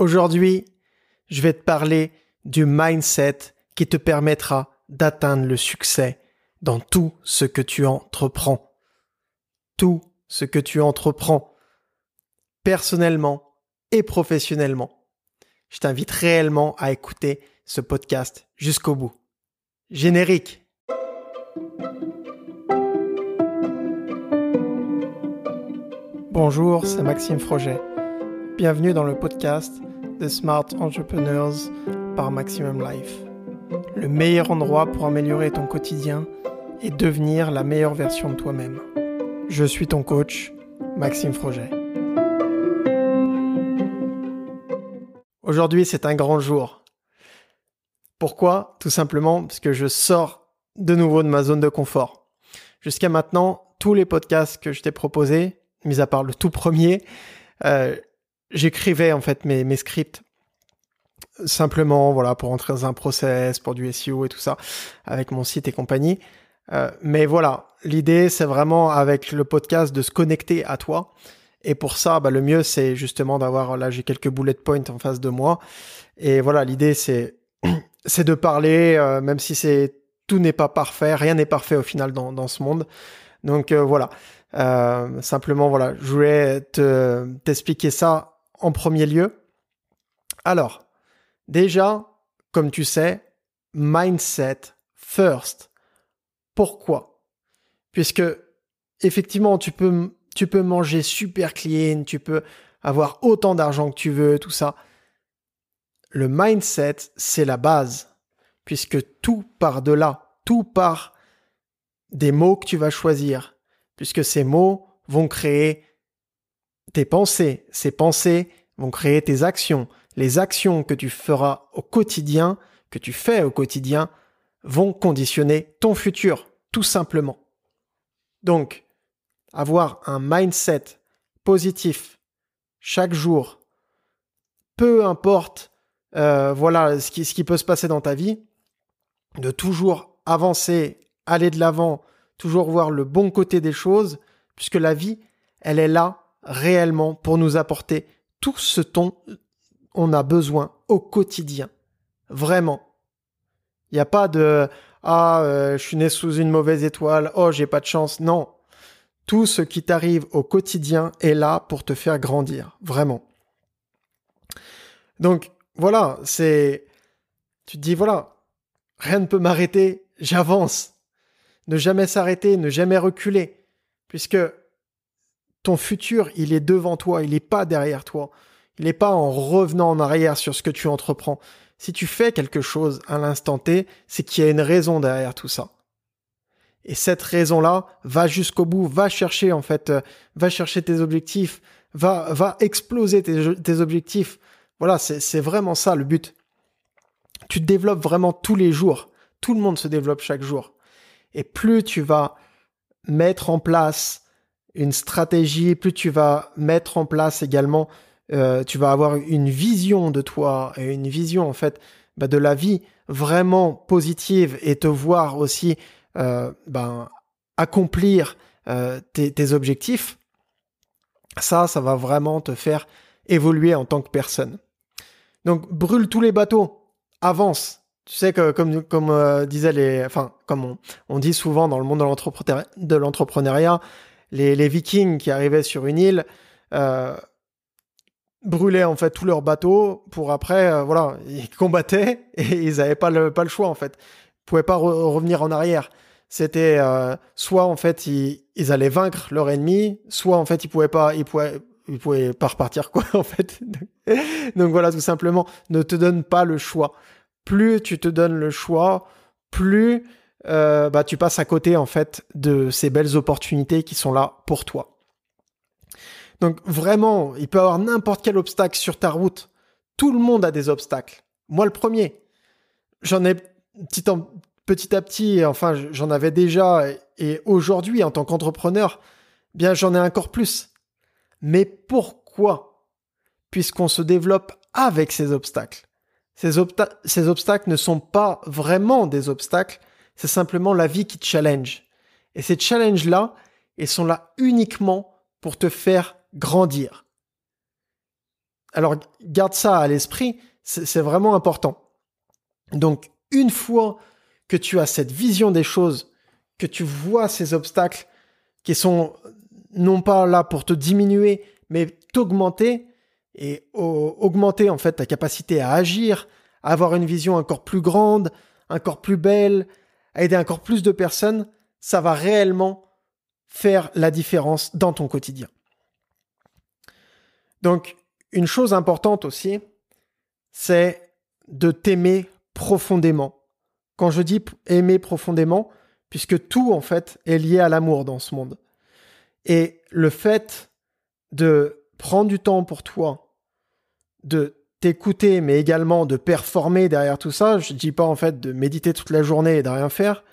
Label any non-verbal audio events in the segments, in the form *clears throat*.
Aujourd'hui, je vais te parler du mindset qui te permettra d'atteindre le succès dans tout ce que tu entreprends. Tout ce que tu entreprends, personnellement et professionnellement. Je t'invite réellement à écouter ce podcast jusqu'au bout. Générique. Bonjour, c'est Maxime Froget. Bienvenue dans le podcast The Smart Entrepreneurs par Maximum Life. Le meilleur endroit pour améliorer ton quotidien et devenir la meilleure version de toi-même. Je suis ton coach, Maxime Froget. Aujourd'hui, c'est un grand jour. Pourquoi? Tout simplement parce que je sors de nouveau de ma zone de confort. Jusqu'à maintenant, tous les podcasts que je t'ai proposés, mis à part le tout premier, euh, j'écrivais en fait mes, mes scripts simplement voilà pour entrer dans un process pour du SEO et tout ça avec mon site et compagnie. Euh, mais voilà l'idée c'est vraiment avec le podcast de se connecter à toi. Et pour ça bah, le mieux c'est justement d'avoir là j'ai quelques bullet points en face de moi. Et voilà l'idée c'est *clears throat* c'est de parler euh, même si c'est tout n'est pas parfait rien n'est parfait au final dans, dans ce monde. Donc euh, voilà. Simplement voilà je voulais te t'expliquer ça en premier lieu. Alors, déjà, comme tu sais, mindset first. Pourquoi? Puisque effectivement, tu peux, tu peux manger super clean, tu peux avoir autant d'argent que tu veux, tout ça. Le mindset, c'est la base, puisque tout part de là, tout part des mots que tu vas choisir, puisque ces mots vont créer tes pensées. Ces pensées vont créer tes actions. Les actions que tu feras au quotidien, que tu fais au quotidien, vont conditionner ton futur, tout simplement. Donc, avoir un mindset positif chaque jour, peu importe euh, voilà ce qui, ce qui peut se passer dans ta vie, de toujours avancer, aller de l'avant, toujours voir le bon côté des choses, puisque la vie, elle est là réellement pour nous apporter tout ce dont on a besoin au quotidien. Vraiment. Il n'y a pas de ah euh, je suis né sous une mauvaise étoile, oh j'ai pas de chance. Non. Tout ce qui t'arrive au quotidien est là pour te faire grandir, vraiment. Donc voilà, c'est tu te dis voilà, rien ne peut m'arrêter, j'avance. Ne jamais s'arrêter, ne jamais reculer puisque ton futur, il est devant toi, il n'est pas derrière toi. Il n'est pas en revenant en arrière sur ce que tu entreprends. Si tu fais quelque chose à l'instant T, c'est qu'il y a une raison derrière tout ça. Et cette raison-là, va jusqu'au bout, va chercher en fait, euh, va chercher tes objectifs, va, va exploser tes, tes objectifs. Voilà, c'est vraiment ça le but. Tu te développes vraiment tous les jours. Tout le monde se développe chaque jour. Et plus tu vas mettre en place une stratégie, plus tu vas mettre en place également, euh, tu vas avoir une vision de toi et une vision en fait bah, de la vie vraiment positive et te voir aussi euh, ben, accomplir euh, tes, objectifs. Ça, ça va vraiment te faire évoluer en tant que personne. Donc brûle tous les bateaux, avance. Tu sais que comme comme les, enfin comme on, on, dit souvent dans le monde de l'entrepreneuriat, les, Vikings qui arrivaient sur une île euh, brûlaient en fait tous leurs bateaux pour après, euh, voilà, *laughs* ils combattaient et ils n'avaient pas le, pas le choix en fait. Ils pouvaient pas revenir en arrière. C'était euh, soit en fait ils, ils, allaient vaincre leur ennemi, soit en fait ils pouvaient pas, ils pouvaient, pouvaient pas repartir quoi *laughs* en fait. Donc voilà tout simplement, ne te donne pas le choix. Plus tu te donnes le choix, plus euh, bah, tu passes à côté en fait de ces belles opportunités qui sont là pour toi. Donc vraiment, il peut y avoir n'importe quel obstacle sur ta route. Tout le monde a des obstacles. Moi le premier. J'en ai petit, petit à petit, enfin j'en avais déjà, et aujourd'hui en tant qu'entrepreneur, bien j'en ai encore plus. Mais pourquoi Puisqu'on se développe avec ces obstacles? Ces obstacles ne sont pas vraiment des obstacles, c'est simplement la vie qui te challenge. Et ces challenges-là, ils sont là uniquement pour te faire grandir. alors garde ça à l'esprit, c'est vraiment important. Donc une fois que tu as cette vision des choses, que tu vois ces obstacles qui sont non pas là pour te diminuer, mais t'augmenter et augmenter en fait ta capacité à agir, à avoir une vision encore plus grande, encore plus belle, à aider encore plus de personnes, ça va réellement faire la différence dans ton quotidien. Donc, une chose importante aussi, c'est de t'aimer profondément. Quand je dis aimer profondément, puisque tout en fait est lié à l'amour dans ce monde. Et le fait de prendre du temps pour toi, de t'écouter, mais également de performer derrière tout ça, je dis pas en fait de méditer toute la journée et de rien faire.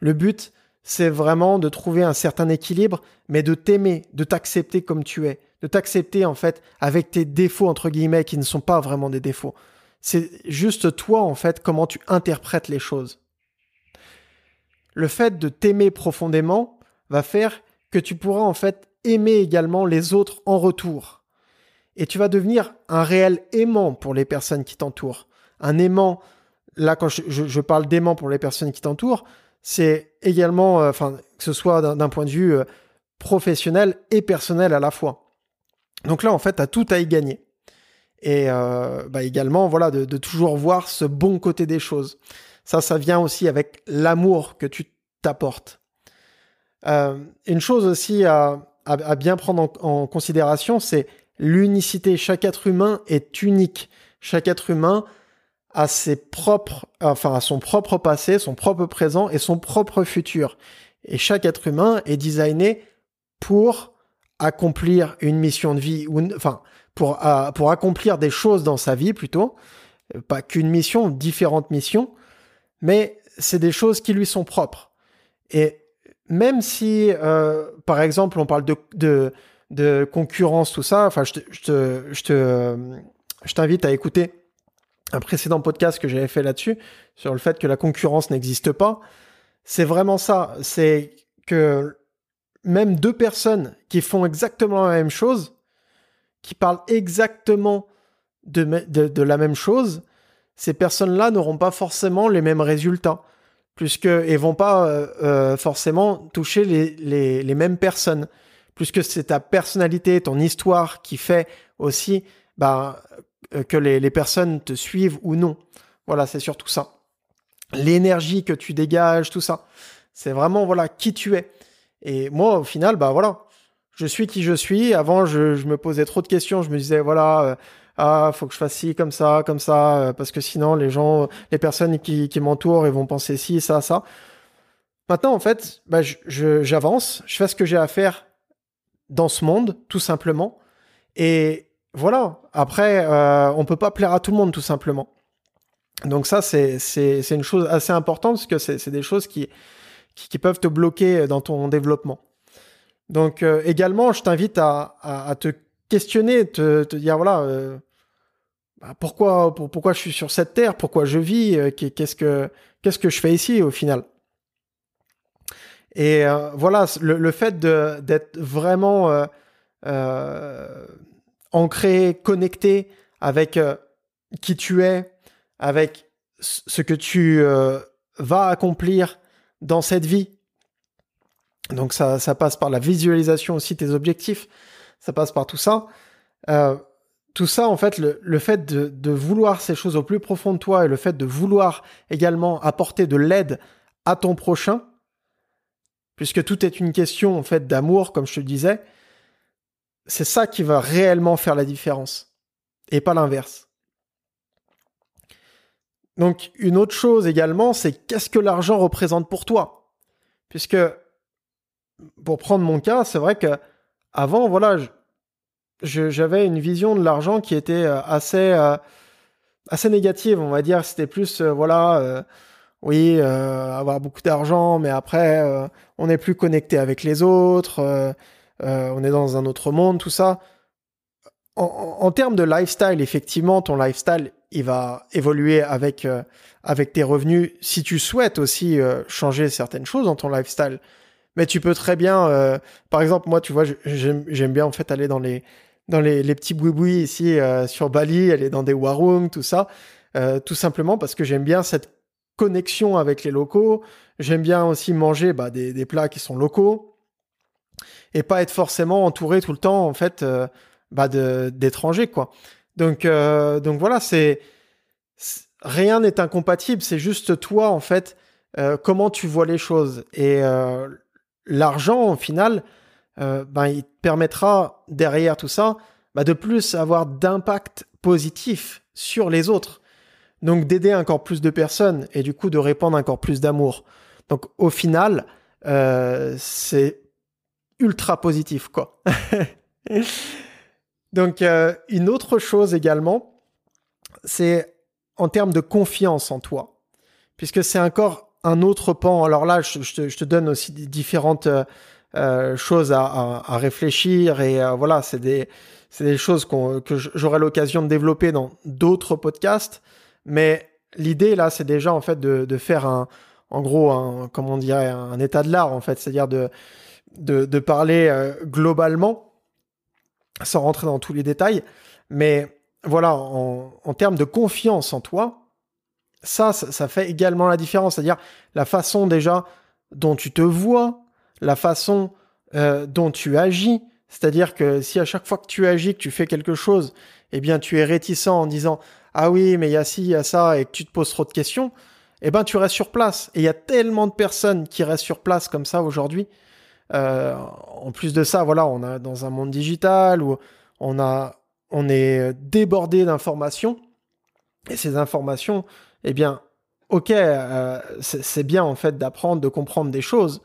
Le but, c'est vraiment de trouver un certain équilibre, mais de t'aimer, de t'accepter comme tu es, de t'accepter en fait avec tes défauts entre guillemets qui ne sont pas vraiment des défauts. C'est juste toi en fait comment tu interprètes les choses. Le fait de t'aimer profondément va faire que tu pourras en fait aimer également les autres en retour. Et tu vas devenir un réel aimant pour les personnes qui t'entourent. Un aimant, là quand je, parle d'aimant pour les personnes qui t'entourent, c'est également, euh, enfin, que ce soit d'un point de vue euh, professionnel et personnel à la fois. Donc là, en fait, tu as tout à y gagner. Et euh, bah également, voilà, de, toujours voir ce bon côté des choses. Ça, ça vient aussi avec l'amour que tu t'apportes. Une chose aussi à, bien prendre en, considération, c'est l'unicité. Chaque être humain est unique. Chaque être humain a ses propres, enfin, son propre passé, son propre présent et son propre futur. Et chaque être humain est designé pour accomplir une mission de vie, ou enfin pour, pour accomplir des choses dans sa vie plutôt, euh, pas qu'une mission, différentes missions, mais c'est des choses qui lui sont propres. Et même si, euh, par exemple, on parle de, de, de concurrence, tout ça, enfin, je te, je te, je te, je t'invite à écouter un précédent podcast que j'avais fait là-dessus, sur le fait que la concurrence n'existe pas. C'est vraiment ça. C'est que même deux personnes qui font exactement la même chose, qui parlent exactement de, de, la même chose, ces personnes-là n'auront pas forcément les mêmes résultats, puisque et vont pas euh, euh, forcément toucher les, les, mêmes personnes, puisque c'est ta personnalité, ton histoire qui fait aussi bah, euh, que les, les personnes te suivent ou non. Voilà, c'est surtout ça. L'énergie que tu dégages, tout ça. C'est vraiment voilà qui tu es. Et moi, au final, bah voilà, je suis qui je suis. Avant, je, me posais trop de questions. Je me disais, voilà, euh, ah, faut que je fasse ci, comme ça, comme ça, euh, parce que sinon, les gens, les personnes qui, qui m'entourent, ils vont penser ci, ça, ça. Maintenant, en fait, bah, j'avance, je fais ce que j'ai à faire dans ce monde, tout simplement. Et voilà. Après, euh, on peut pas plaire à tout le monde, tout simplement. Donc ça, c'est une chose assez importante parce que c'est des choses qui, peuvent te bloquer dans ton développement. Donc euh, également, je t'invite à, te questionner, te, te dire voilà, euh, bah, pourquoi, pour, pourquoi je suis sur cette terre, pourquoi je vis, euh, qu'est-ce que qu'est-ce que je fais ici au final? Et voilà, le, le fait d'être vraiment ancré, connecté avec qui tu es, avec ce que tu vas accomplir, dans cette vie. Donc ça, ça passe par la visualisation aussi tes objectifs, ça passe par tout ça. Euh, tout ça, en fait, le, le fait de, vouloir ces choses au plus profond de toi et le fait de vouloir également apporter de l'aide à ton prochain, puisque tout est une question en fait d'amour, comme je te disais, c'est ça qui va réellement faire la différence et pas l'inverse. Donc une autre chose également, c'est qu'est-ce que l'argent représente pour toi? Puisque pour prendre mon cas, c'est vrai que avant, voilà, j'avais une vision de l'argent qui était euh, assez euh, assez négative, on va dire. C'était plus euh, voilà, oui, avoir beaucoup d'argent, mais après on n'est plus connecté avec les autres, on est dans un autre monde, tout ça. en termes de lifestyle, effectivement, ton lifestyle il va évoluer avec, euh, avec tes revenus si tu souhaites aussi euh, changer certaines choses dans ton lifestyle. Mais tu peux très bien, euh, par exemple, moi, tu vois, j'aime bien en fait aller dans les, dans les, petits boui ici sur Bali, aller dans des warung, tout ça. tout simplement parce que j'aime bien cette connexion avec les locaux. J'aime bien aussi manger bah, des, plats qui sont locaux et pas être forcément entouré tout le temps en fait bah, d'étrangers quoi. Donc donc voilà, c'est rien n'est incompatible, c'est juste toi en fait comment tu vois les choses et l'argent, au final, euh, ben, il te permettra derrière tout ça ben, de plus avoir d'impact positif sur les autres. Donc d'aider encore plus de personnes et du coup de répandre encore plus d'amour. Donc au final, euh, c'est ultra positif quoi. *laughs* Donc euh, une autre chose également, c'est en termes de confiance en toi, puisque c'est encore un autre pan. Alors là, je, te, donne aussi différentes euh, choses à, réfléchir et voilà, c'est des, des choses que j'aurai l'occasion de développer dans d'autres podcasts. Mais l'idée là, c'est déjà en fait de, faire un, en gros, un, comment on dirait, un état de l'art en fait, c'est-à-dire de, de, parler globalement sans rentrer dans tous les détails. Mais voilà, en, en termes de confiance en toi, ça, ça, fait également la différence. C'est-à-dire la façon déjà dont tu te vois, la façon euh, dont tu agis. C'est-à-dire que si à chaque fois que tu agis, que tu fais quelque chose, eh bien tu es réticent en disant ah oui mais il y a ci, il y a ça et que tu te poses trop de questions, eh ben tu restes sur place. Et il y a tellement de personnes qui restent sur place comme ça aujourd'hui. Euh, en plus de ça, voilà, on est dans un monde digital où on a, on est débordé d'informations et ces informations, eh bien, ok, euh, c'est bien en fait d'apprendre, de comprendre des choses,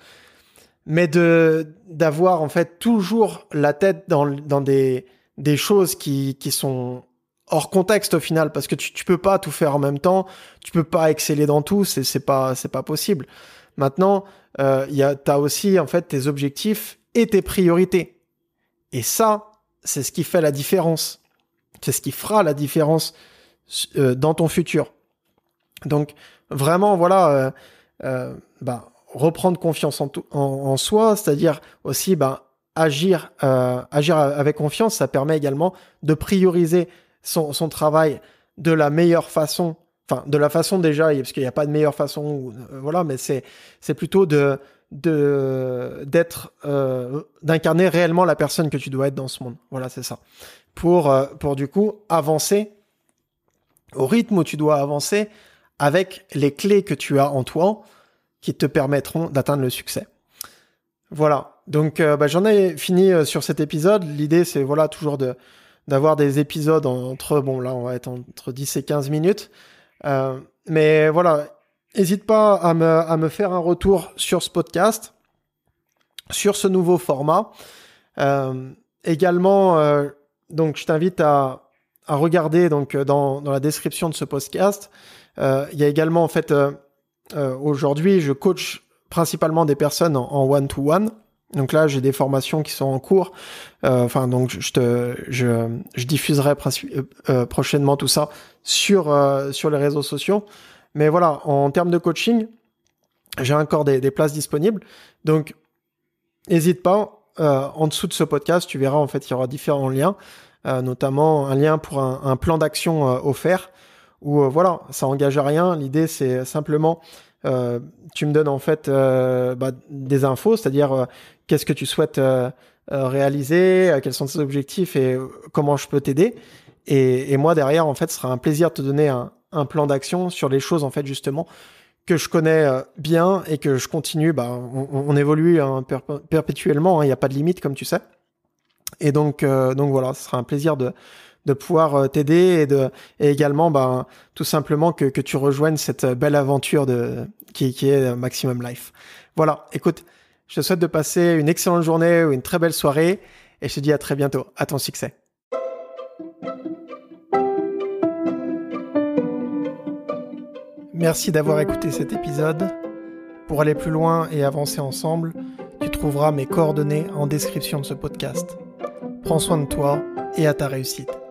mais de d'avoir en fait toujours la tête dans, dans des, des choses qui, qui sont hors contexte au final, parce que tu, tu peux pas tout faire en même temps, tu peux pas exceller dans tout, c'est c'est pas c'est pas possible. Maintenant, euh, y a aussi en fait tes objectifs et tes priorités, et ça, c'est ce qui fait la différence. C'est ce qui fera la différence euh, dans ton futur. Donc vraiment, voilà, euh, euh, bah, reprendre confiance en, en, soi, c'est-à-dire aussi bah, agir, agir avec confiance, ça permet également de prioriser son, travail de la meilleure façon, enfin de la façon déjà, parce qu'il n'y a pas de meilleure façon, voilà, mais c'est c'est plutôt de de d'être d'incarner réellement la personne que tu dois être dans ce monde. Voilà, c'est ça. Pour pour du coup avancer au rythme où tu dois avancer avec les clés que tu as en toi qui te permettront d'atteindre le succès. Voilà. Donc euh, bah, j'en ai fini euh, sur cet épisode. L'idée c'est voilà toujours de d'avoir des épisodes entre bon là on va être entre 10 et 15 minutes. Euh, mais voilà, n'hésite pas à me, à me faire un retour sur ce podcast, sur ce nouveau format. également, donc je t'invite à, à regarder donc dans, dans la description de ce podcast euh, il y a également en fait euh, euh, aujourd'hui je coach principalement des personnes en one-to-one. Donc là, j'ai des formations qui sont en cours. enfin, donc je te, je, je diffuserai prochainement tout ça sur sur les réseaux sociaux. Mais voilà, en termes de coaching, j'ai encore des, des, places disponibles. Donc, n'hésite pas. en dessous de ce podcast, tu verras en fait, il y aura différents liens, notamment un lien pour un, un plan d'action offert où euh, voilà, ça engage à rien. L'idée, c'est simplement, euh, tu me donnes en fait euh, bah, des infos, c'est-à-dire qu'est-ce que tu souhaites réaliser, quels sont tes objectifs et comment je peux t'aider. Et, moi derrière, en fait, ce sera un plaisir de te donner un, plan d'action sur les choses en fait justement que je connais bien et que je continue. Bah, on, évolue hein, perpétuellement, hein, il n'y a pas de limite comme tu sais. Et donc, donc voilà, ce sera un plaisir de de pouvoir euh, t'aider et de également ben tout simplement que, que tu rejoignes cette belle aventure de qui, qui est Maximum Life. Voilà, écoute, je te souhaite de passer une excellente journée ou une très belle soirée et je te dis à très bientôt. À ton succès. Merci d'avoir écouté cet épisode. Pour aller plus loin et avancer ensemble, tu trouveras mes coordonnées en description de ce podcast. Prends soin de toi et à ta réussite.